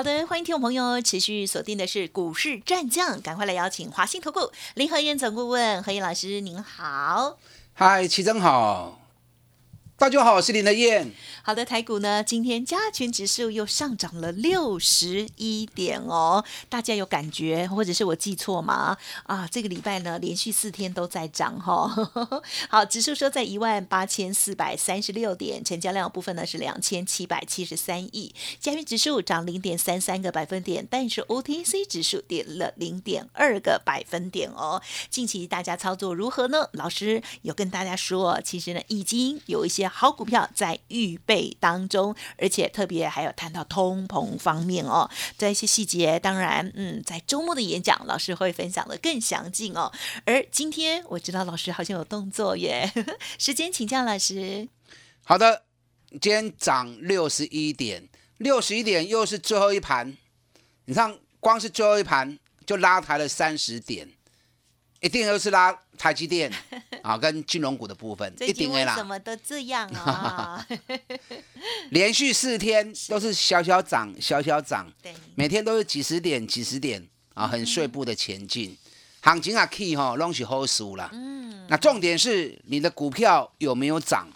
好的，欢迎听众朋友持续锁定的是股市战将，赶快来邀请华兴投顾林和燕总顾问何燕老师，您好。嗨，齐真好。大家好，我是林德燕。好的，台股呢，今天加权指数又上涨了六十一点哦。大家有感觉，或者是我记错吗？啊，这个礼拜呢，连续四天都在涨哈。好，指数说在一万八千四百三十六点，成交量部分呢是两千七百七十三亿。加权指数涨零点三三个百分点，但是 OTC 指数跌了零点二个百分点哦。近期大家操作如何呢？老师有跟大家说，其实呢，已经有一些。好股票在预备当中，而且特别还有谈到通膨方面哦，在一些细节，当然，嗯，在周末的演讲，老师会分享的更详尽哦。而今天我知道老师好像有动作耶，时间请教老师。好的，今天涨六十一点，六十一点又是最后一盘，你看光是最后一盘就拉抬了三十点。一定都是拉台积电 啊，跟金融股的部分，一定会啦。怎么都这样啊？连续四天都是小小涨，小小涨，每天都是几十点、几十点啊，很碎步的前进。行情啊，key 哈，拢是好输啦。嗯，那重点是你的股票有没有涨，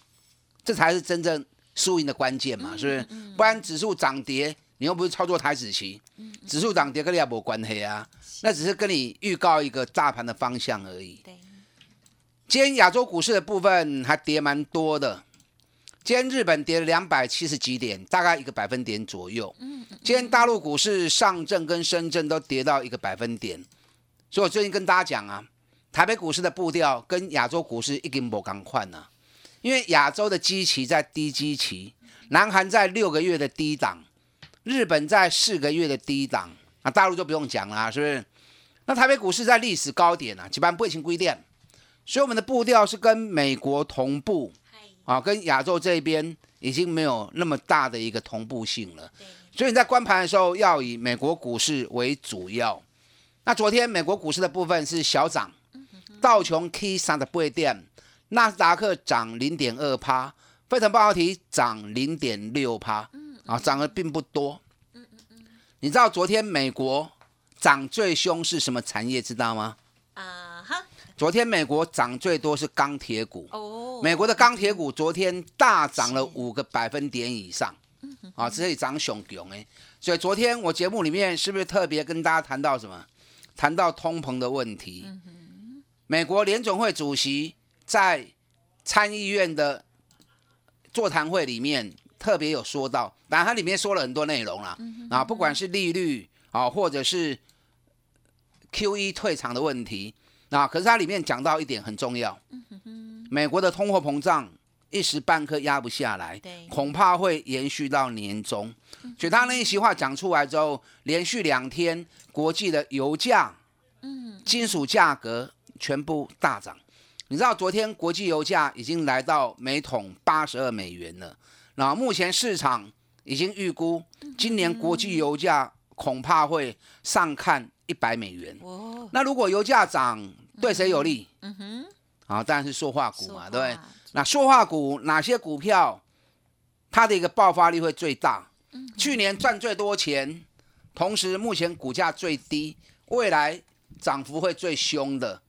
这才是真正输赢的关键嘛，是不是？不然指数涨跌。你又不是操作台子期，指数涨跌跟你也没关系啊，那只是跟你预告一个大盘的方向而已。今天亚洲股市的部分还跌蛮多的，今天日本跌了两百七十几点，大概一个百分点左右。今天大陆股市上证跟深圳都跌到一个百分点，所以我最近跟大家讲啊，台北股市的步调跟亚洲股市一定不刚换呢，因为亚洲的基期在低基期，南韩在六个月的低档。日本在四个月的低档，啊，大陆就不用讲啦，是不是？那台北股市在历史高点啊，基本上不会轻规定，所以我们的步调是跟美国同步，啊，跟亚洲这边已经没有那么大的一个同步性了。所以你在关盘的时候要以美国股市为主要。那昨天美国股市的部分是小涨，道琼 K 三的倍点，纳斯达克涨零点二趴，费城半导体涨零点六趴。啊，涨的并不多。你知道昨天美国涨最凶是什么产业？知道吗？啊哈。昨天美国涨最多是钢铁股。哦。美国的钢铁股昨天大涨了五个百分点以上。嗯啊，这里涨熊熊哎。所以昨天我节目里面是不是特别跟大家谈到什么？谈到通膨的问题。嗯美国联总会主席在参议院的座谈会里面。特别有说到，当然它里面说了很多内容啦，啊，不管是利率啊，或者是 Q E 退场的问题，啊，可是它里面讲到一点很重要，美国的通货膨胀一时半刻压不下来，恐怕会延续到年终。所以他那一席话讲出来之后，连续两天国际的油价、金属价格全部大涨。你知道昨天国际油价已经来到每桶八十二美元了。那目前市场已经预估，今年国际油价恐怕会上看一百美元。哦，那如果油价涨，对谁有利？嗯哼，啊，当然是塑化股嘛，对不对？那塑化股哪些股票，它的一个爆发力会最大？去年赚最多钱，同时目前股价最低，未来涨幅会最凶的，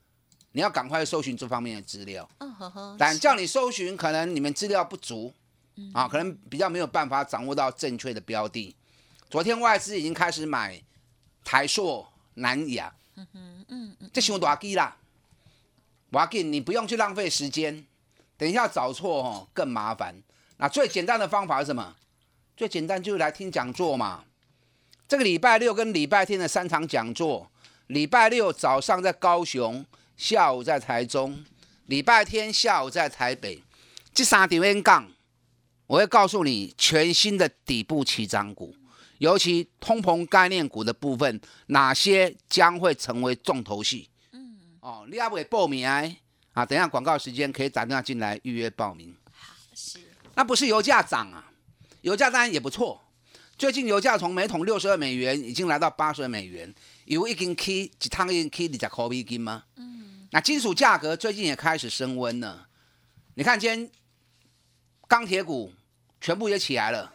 你要赶快搜寻这方面的资料。嗯哼哼，但叫你搜寻，可能你们资料不足。啊，可能比较没有办法掌握到正确的标的。昨天外资已经开始买台塑、南亚，嗯嗯嗯，这想大机啦，我给你不用去浪费时间，等一下找错哦更麻烦。那最简单的方法是什么？最简单就是来听讲座嘛。这个礼拜六跟礼拜天的三场讲座，礼拜六早上在高雄，下午在台中，礼拜天下午在台北，这三点演讲。我会告诉你全新的底部起涨股，尤其通膨概念股的部分，哪些将会成为重头戏？嗯，哦，你要不给报名啊？啊，等一下广告时间可以打电话进来预约报名。好，是。那不是油价涨啊，油价当然也不错。最近油价从每桶六十二美元已经来到八十二美元，油一斤 K 一趟一斤 K 二十块美金吗？嗯。那金属价格最近也开始升温了。你看今天钢铁股全部也起来了，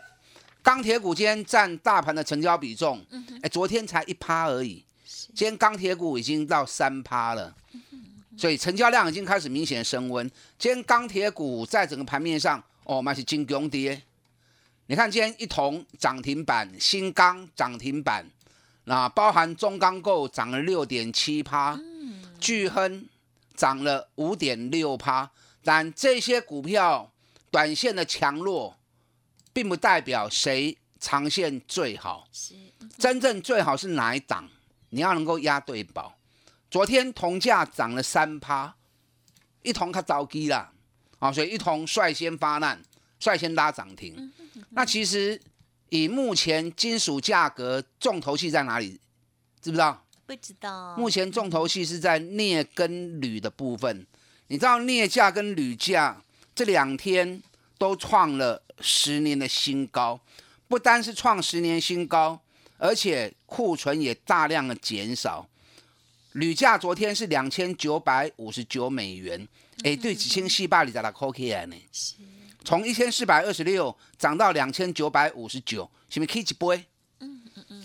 钢铁股今天占大盘的成交比重，哎，昨天才一趴而已，今天钢铁股已经到三趴了。所以成交量已经开始明显升温。今天钢铁股在整个盘面上，哦，那是金光跌。你看今天一铜涨停板，新钢涨停板，那包含中钢构涨了六点七趴，巨亨涨了五点六趴。但这些股票短线的强弱，并不代表谁长线最好。真正最好是哪一档？你要能够压对宝。昨天铜价涨了三趴，一铜它着急了啊，所以一铜率先发难，率先拉涨停。那其实以目前金属价格重头戏在哪里？知不知道？不知道。目前重头戏是在镍跟铝的部分。你知道镍价跟铝价这两天都创了十年的新高，不单是创十年新高，而且库存也大量的减少。铝价昨天是两千九百五十九美元，哎，对，几千四百里在那 COKI 呢？从一千四百二十六涨到两千九百五十九，是不是可以一倍？嗯嗯嗯。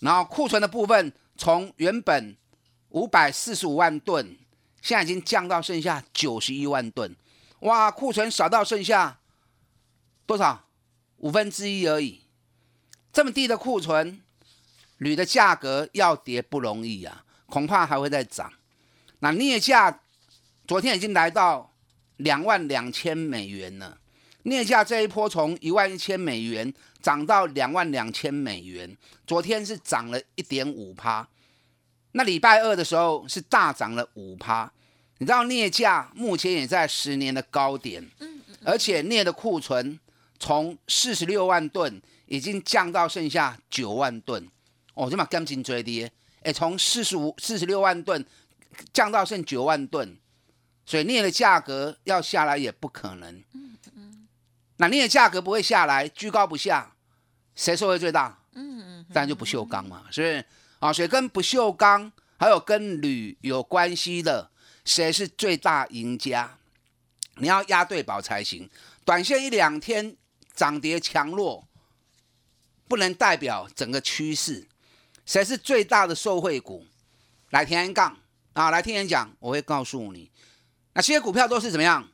然后库存的部分从原本五百四十五万吨，现在已经降到剩下九十一万吨，哇，库存少到剩下多少？五分之一而已。这么低的库存，铝的价格要跌不容易啊。恐怕还会再涨。那镍价昨天已经来到两万两千美元了。镍价这一波从一万一千美元涨到两万两千美元，昨天是涨了一点五趴。那礼拜二的时候是大涨了五趴。你知道镍价目前也在十年的高点，而且镍的库存从四十六万吨已经降到剩下九万吨。哦，这把钢筋最低。哎，从四十五、四十六万吨降到剩九万吨，所以镍的价格要下来也不可能。嗯嗯，那镍的价格不会下来，居高不下，谁受惠最大？嗯嗯，当然就不锈钢嘛，是不是？啊，所以跟不锈钢还有跟铝有关系的，谁是最大赢家？你要押对宝才行。短线一两天涨跌强弱，不能代表整个趋势。谁是最大的受惠股？来听演讲啊！来听演讲，我会告诉你，那些股票都是怎么样？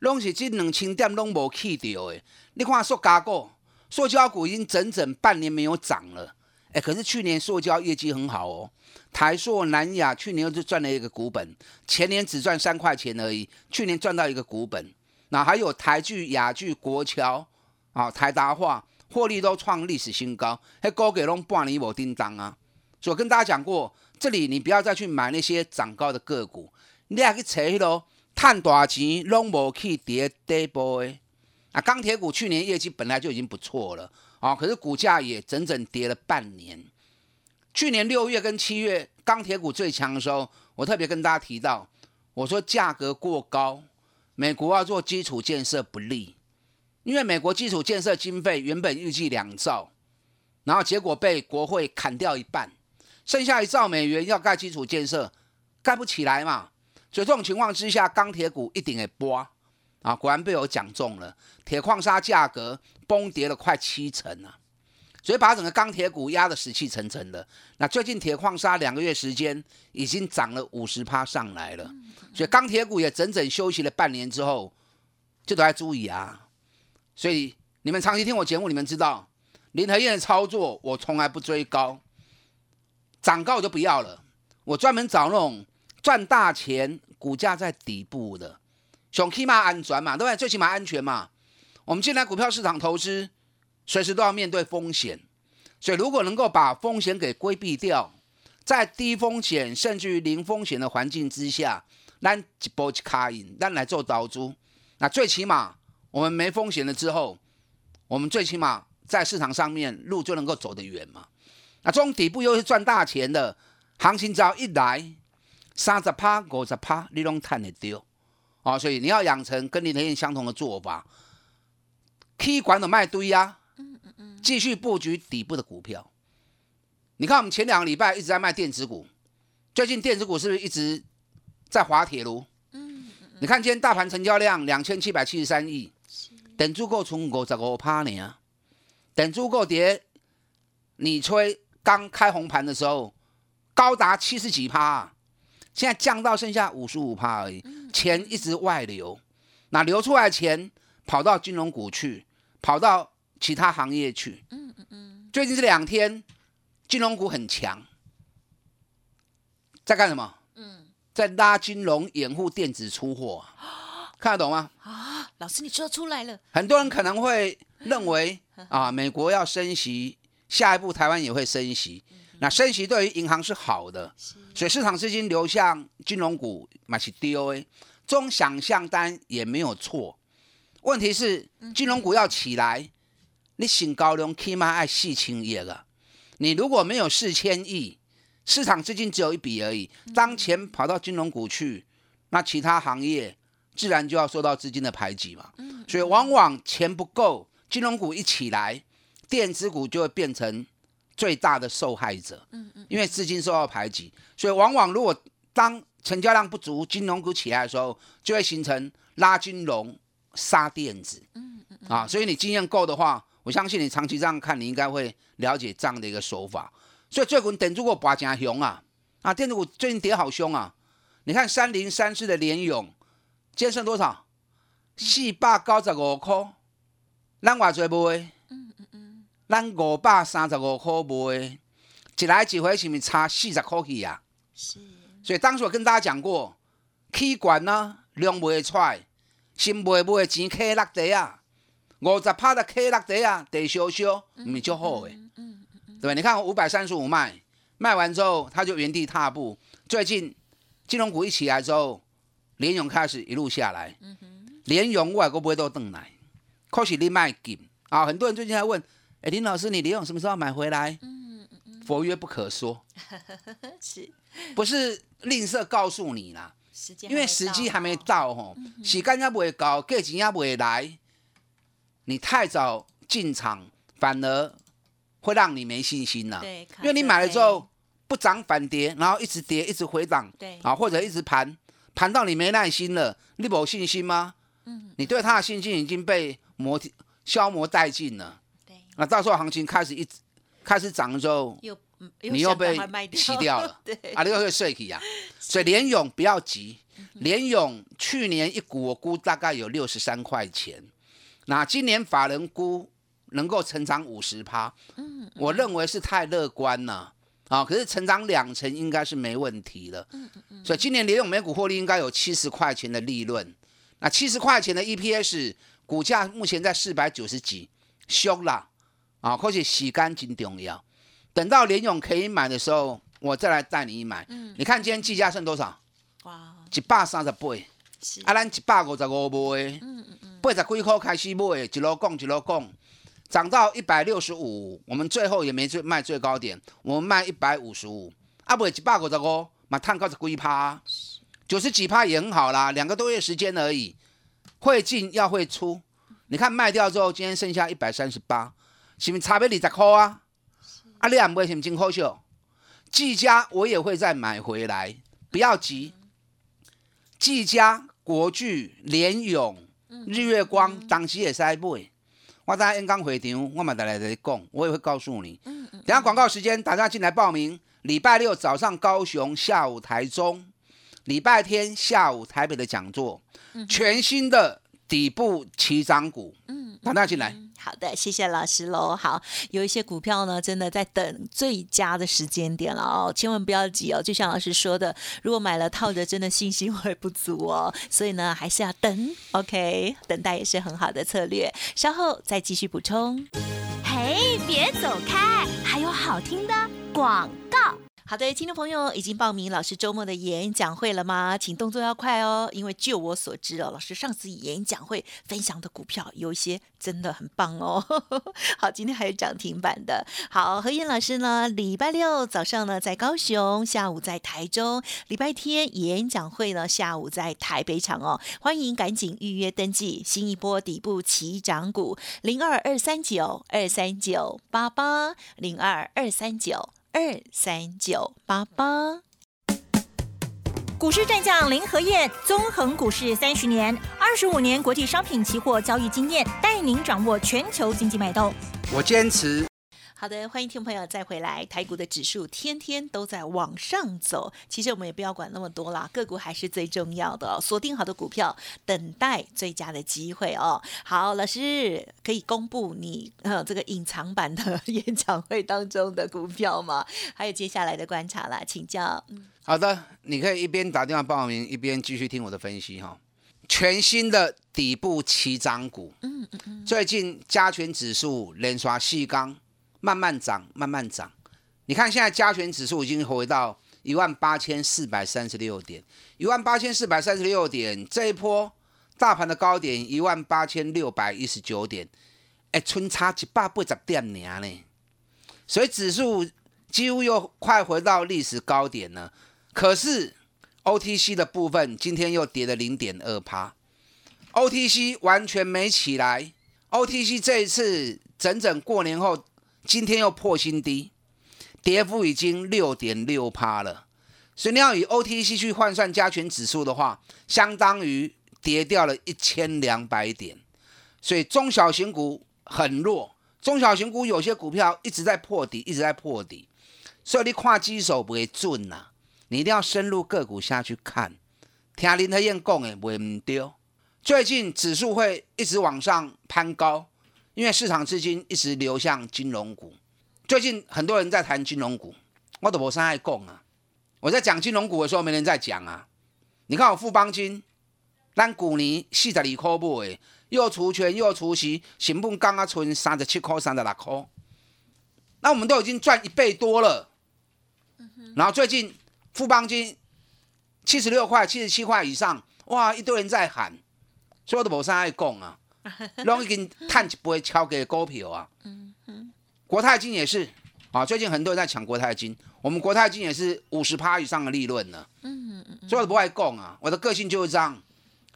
拢是这两千点拢无去掉的。你看塑胶股，塑胶股已经整整半年没有涨了。哎，可是去年塑胶业绩很好哦。台塑、南亚去年就赚了一个股本，前年只赚三块钱而已，去年赚到一个股本。那还有台剧、雅剧、国桥啊，台达化。获利都创历史新高，还高给拢半年无叮当啊！所以我跟大家讲过，这里你不要再去买那些涨高的个股，你也去找迄咯，赚大钱拢无去跌底部的。啊，钢铁股去年业绩本来就已经不错了啊，可是股价也整整跌了半年。去年六月跟七月钢铁股最强的时候，我特别跟大家提到，我说价格过高，美国要做基础建设不利。因为美国基础建设经费原本预计两兆，然后结果被国会砍掉一半，剩下一兆美元要盖基础建设，盖不起来嘛。所以这种情况之下，钢铁股一定会波啊！果然被我讲中了，铁矿砂价格崩跌了快七成啊！所以把整个钢铁股压得死气沉沉的。那最近铁矿砂两个月时间已经涨了五十趴上来了，所以钢铁股也整整休息了半年之后，就都要注意啊！所以你们长期听我节目，你们知道林和燕的操作，我从来不追高，涨高我就不要了。我专门找那种赚大钱、股价在底部的，熊起码安全嘛，对不对？最起码安全嘛。我们进来股票市场投资，随时都要面对风险，所以如果能够把风险给规避掉，在低风险甚至于零风险的环境之下，咱一波一卡赢，咱来做导珠，那最起码。我们没风险了之后，我们最起码在市场上面路就能够走得远嘛。那这种底部又是赚大钱的行情，只要一来，三十趴、五十趴，你拢赚得掉。哦，所以你要养成跟林德燕相同的做法，K 管的卖堆呀，继续布局底部的股票。你看我们前两个礼拜一直在卖电子股，最近电子股是不是一直在滑铁卢？你看今天大盘成交量两千七百七十三亿，等足够从五十五趴呢，等足够跌，你吹刚开红盘的时候高达七十几趴。现在降到剩下五十五趴而已，钱一直外流，那流出来钱跑到金融股去，跑到其他行业去。嗯嗯嗯。最近这两天金融股很强，在干什么？嗯，在拉金融掩护电子出货，看得懂吗？啊，老师你说出来了。很多人可能会认为啊，美国要升息，下一步台湾也会升息。那升息对于银行是好的，所以市场资金流向金融股，买起 DOA，这种想象单也没有错。问题是金融股要起来，你新高量起码爱四千亿了。你如果没有四千亿，市场资金只有一笔而已，当钱跑到金融股去，那其他行业自然就要受到资金的排挤嘛。所以往往钱不够，金融股一起来，电子股就会变成。最大的受害者，因为资金受到排挤，所以往往如果当成交量不足，金融股起来的时候，就会形成拉金融杀电子，嗯嗯啊，所以你经验够的话，我相信你长期这样看，你应该会了解这样的一个手法。所以最近等住我拔加熊啊，啊，电子股最近跌好凶啊，你看三零三四的联勇，今天剩多少？四百九十五块，咱偌济卖？嗯嗯嗯？咱五百三十五块卖，一来一回是咪差四十块去啊？是。所以当时我跟大家讲过，气管呢量卖出来，新卖卖的钱开落地啊，五十趴的开落地啊，地烧烧，唔是就好诶。嗯嗯对吧？你看五百三十五卖，卖完之后他就原地踏步。最近金融股一起来之后，联勇开始一路下来。联勇外国不会都等来，可是你卖紧啊！很多人最近还问。哎，林老师，你联勇什么时候买回来？嗯嗯嗯，佛曰不可说，是，不是吝啬告诉你啦？时间，因为时机还没到吼，时间也不会到，价钱也不会来，你太早进场，反而会让你没信心了。对，因为你买了之后不涨反跌，然后一直跌，一直回档，对，啊，或者一直盘，盘到你没耐心了，你有信心吗？嗯，你对他的信心已经被磨消磨殆尽了。那到时候行情开始一开始涨的时候，又你又被洗掉了，对，啊，你又会睡起呀。所以联勇不要急，联勇去年一股我估大概有六十三块钱，那今年法人估能够成长五十趴，嗯，我认为是太乐观了啊。可是成长两成应该是没问题的，嗯嗯嗯。所以今年联勇每股获利应该有七十块钱的利润，那七十块钱的 EPS 股价目前在四百九十几，凶了。啊，或许洗干净重要。等到联勇可以买的时候，我再来带你买。嗯，你看今天计价剩多少？哇，一百三十八。是啊，咱一百五十五卖。嗯嗯嗯。八十几块开始买，一路讲一路讲，涨到一百六十五，我们最后也没最卖最高点，我们卖一百五十五。啊，不，一百五十五，嘛探高是几趴，九十几趴也很好啦，两个多月时间而已。会进要会出，你看卖掉之后，今天剩下一百三十八。是不是差别二十块啊？啊，你也不会是真好笑。技嘉我也会再买回来，不要急。技嘉、国巨、联永、日月光，当时也是爱买。我在演讲会场，我嘛带来在讲，我也会告诉你。等下广告时间，大家进来报名。礼拜六早上高雄，下午台中，礼拜天下午台北的讲座，全新的底部起涨股，嗯，大家进来。好的，谢谢老师喽。好，有一些股票呢，真的在等最佳的时间点了哦，千万不要急哦。就像老师说的，如果买了套着，真的信心会不足哦。所以呢，还是要等。OK，等待也是很好的策略。稍后再继续补充。嘿，别走开，还有好听的广告。好的，听众朋友已经报名老师周末的演讲会了吗？请动作要快哦，因为就我所知哦，老师上次演讲会分享的股票有一些真的很棒哦。好，今天还有涨停板的。好，何燕老师呢？礼拜六早上呢在高雄，下午在台中；礼拜天演讲会呢下午在台北场哦。欢迎赶紧预约登记，新一波底部起涨股零二二三九二三九八八零二二三九。二三九八八，股市战将林和燕，纵横股市三十年，二十五年国际商品期货交易经验，带您掌握全球经济脉动。我坚持。好的，欢迎听众朋友再回来。台股的指数天天都在往上走，其实我们也不要管那么多啦，个股还是最重要的哦。锁定好的股票，等待最佳的机会哦。好，老师可以公布你呃这个隐藏版的 演讲会当中的股票吗？还有接下来的观察啦，请教。好的，你可以一边打电话报名，一边继续听我的分析哈。全新的底部起涨股，嗯嗯嗯，最近加权指数连刷细钢。慢慢涨，慢慢涨。你看，现在加权指数已经回到一万八千四百三十六点，一万八千四百三十六点。这一波大盘的高点一万八千六百一十九点，哎，春差一百八十点呢。所以指数几乎又快回到历史高点了。可是 OTC 的部分今天又跌了零点二趴，OTC 完全没起来。OTC 这一次整整过年后。今天又破新低，跌幅已经六点六趴了。所以你要以 OTC 去换算加权指数的话，相当于跌掉了一千两百点。所以中小型股很弱，中小型股有些股票一直在破底，一直在破底。所以你跨基手不会准呐，你一定要深入个股下去看。听林和燕讲的，袂唔对。最近指数会一直往上攀高。因为市场资金一直流向金融股，最近很多人在谈金融股，我都无啥爱讲啊。我在讲金融股的时候，没人在讲啊。你看我富邦金，咱股年四十二块买，又除权又除息，成本刚刚存三十七块、三十六块，那我们都已经赚一倍多了。然后最近富邦金七十六块、七十七块以上，哇，一堆人在喊，所以我都无啥爱讲啊。拢已经探一杯超给股票啊！嗯嗯国泰金也是啊，最近很多人在抢国泰金，我们国泰金也是五十趴以上的利润呢。嗯嗯所以我不爱供啊，我的个性就是这样，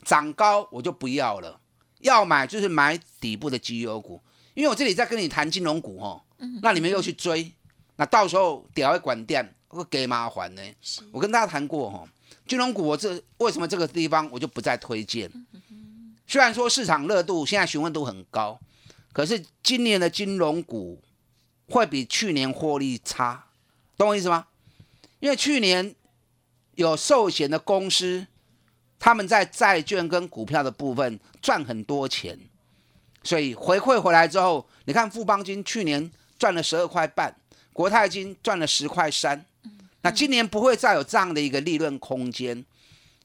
涨高我就不要了，要买就是买底部的绩优股，因为我这里在跟你谈金融股哦，那你们又去追，那到时候屌会管店会给麻烦呢。我跟大家谈过哈，金融股我这为什么这个地方我就不再推荐。虽然说市场热度现在询问度很高，可是今年的金融股会比去年获利差，懂我意思吗？因为去年有寿险的公司，他们在债券跟股票的部分赚很多钱，所以回馈回来之后，你看富邦金去年赚了十二块半，国泰金赚了十块三，那今年不会再有这样的一个利润空间。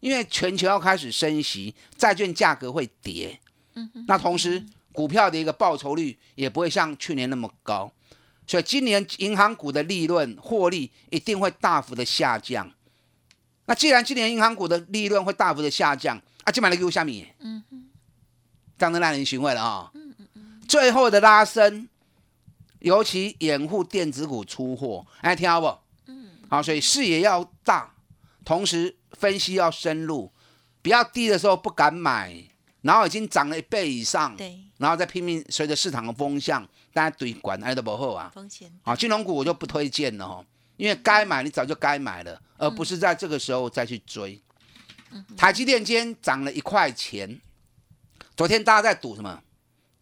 因为全球要开始升息，债券价格会跌，嗯，那同时股票的一个报酬率也不会像去年那么高，所以今年银行股的利润获利一定会大幅的下降。那既然今年银行股的利润会大幅的下降，啊，今晚来给我下面，嗯哼，这样子让人寻味了啊，嗯嗯嗯，最后的拉升，尤其掩护电子股出货，哎，听好不？嗯，好，所以视野要大，同时。分析要深入，比较低的时候不敢买，然后已经涨了一倍以上，对，然后再拼命随着市场的风向，大家对管挨得不好啊。风险啊，金融股我就不推荐了哈，因为该买你早就该买了，而不是在这个时候再去追。台积电今天涨了一块钱，昨天大家在赌什么？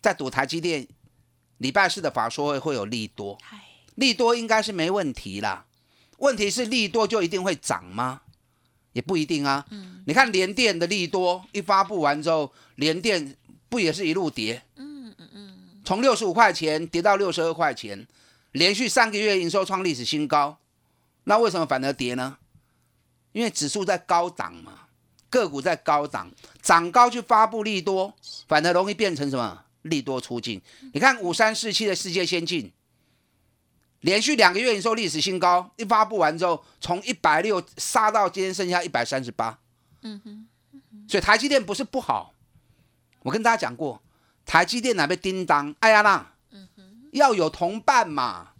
在赌台积电礼拜四的法说会会有利多，利多应该是没问题啦。问题是利多就一定会涨吗？也不一定啊，你看联电的利多一发布完之后，联电不也是一路跌？嗯嗯嗯，从六十五块钱跌到六十二块钱，连续三个月营收创历史新高。那为什么反而跌呢？因为指数在高档嘛，个股在高档，涨高去发布利多，反而容易变成什么利多出尽。你看五三四七的世界先进，连续两个月营收历史新高，一发布完之后，从一百六杀到今天剩下一百三十八。嗯哼，所以台积电不是不好，我跟大家讲过，台积电哪被叮当？哎呀啦，要有同伴嘛，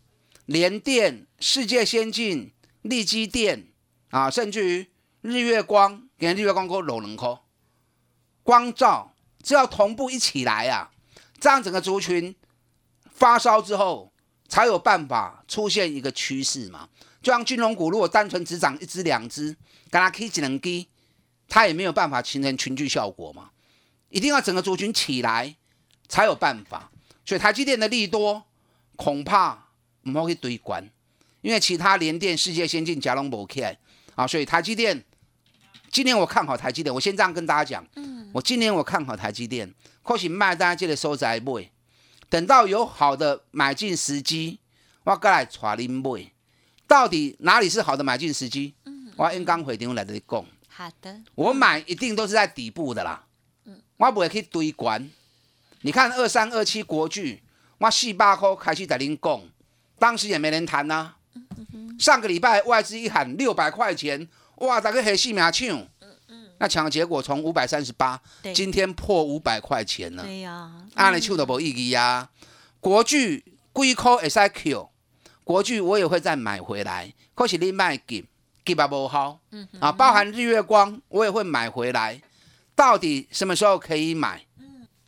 联电、世界先进、力基电啊，甚至于日月光，给日月光给搂能扣，光照，只要同步一起来啊，这样整个族群发烧之后。才有办法出现一个趋势嘛？就像金融股，如果单纯只涨一只两只，跟它 K 只能低，它也没有办法形成群聚效果嘛。一定要整个族群起来才有办法。所以台积电的利多恐怕唔好去堆关，因为其他联电、世界先进、加龙博 K 啊，所以台积电今年我看好台积电。我先这样跟大家讲，嗯，我今年我看好台积电，或许卖大家记得收窄买。等到有好的买进时机，我过来带您买。到底哪里是好的买进时机？嗯我应刚回电来的讲。好的。我买一定都是在底部的啦。嗯。我不会去堆关。你看二三二七国巨，我四百块开始在您讲，当时也没人谈呐。上个礼拜外资一喊六百块钱，哇，大家黑死命抢。那抢的结果从五百三十八，今天破五百块钱了。对呀，按你抢都无意义呀。国巨贵科 S I Q，国巨我也会再买回来。可是你卖给给吧不好，啊，包含日月光我也会买回来。到底什么时候可以买？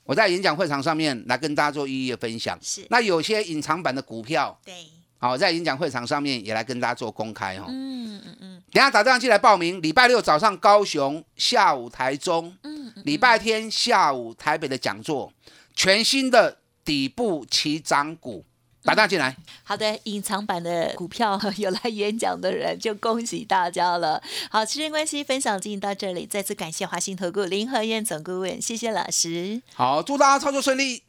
我在演讲会场上面来跟大家做一一的分享。是，那有些隐藏版的股票，对，好，在演讲会场上面也来跟大家做公开哦。嗯嗯嗯。等下打电话进来报名，礼拜六早上高雄，下午台中，嗯，礼拜天下午台北的讲座，全新的底部起涨股，打电话进来。好的，隐藏版的股票 有来演讲的人，就恭喜大家了。好，时间关系，分享进行到这里，再次感谢华兴投顾林和燕总顾问，谢谢老师。好，祝大家操作顺利。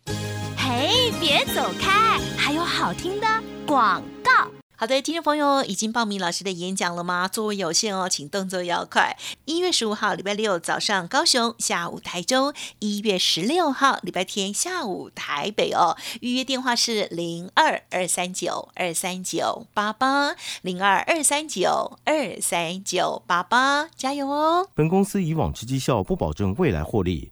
嘿，别走开，还有好听的广告。好的，听众朋友已经报名老师的演讲了吗？座位有限哦，请动作要快。一月十五号礼拜六早上高雄，下午台中；一月十六号礼拜天下午台北哦。预约电话是零二二三九二三九八八零二二三九二三九八八，加油哦！本公司以往之绩效不保证未来获利，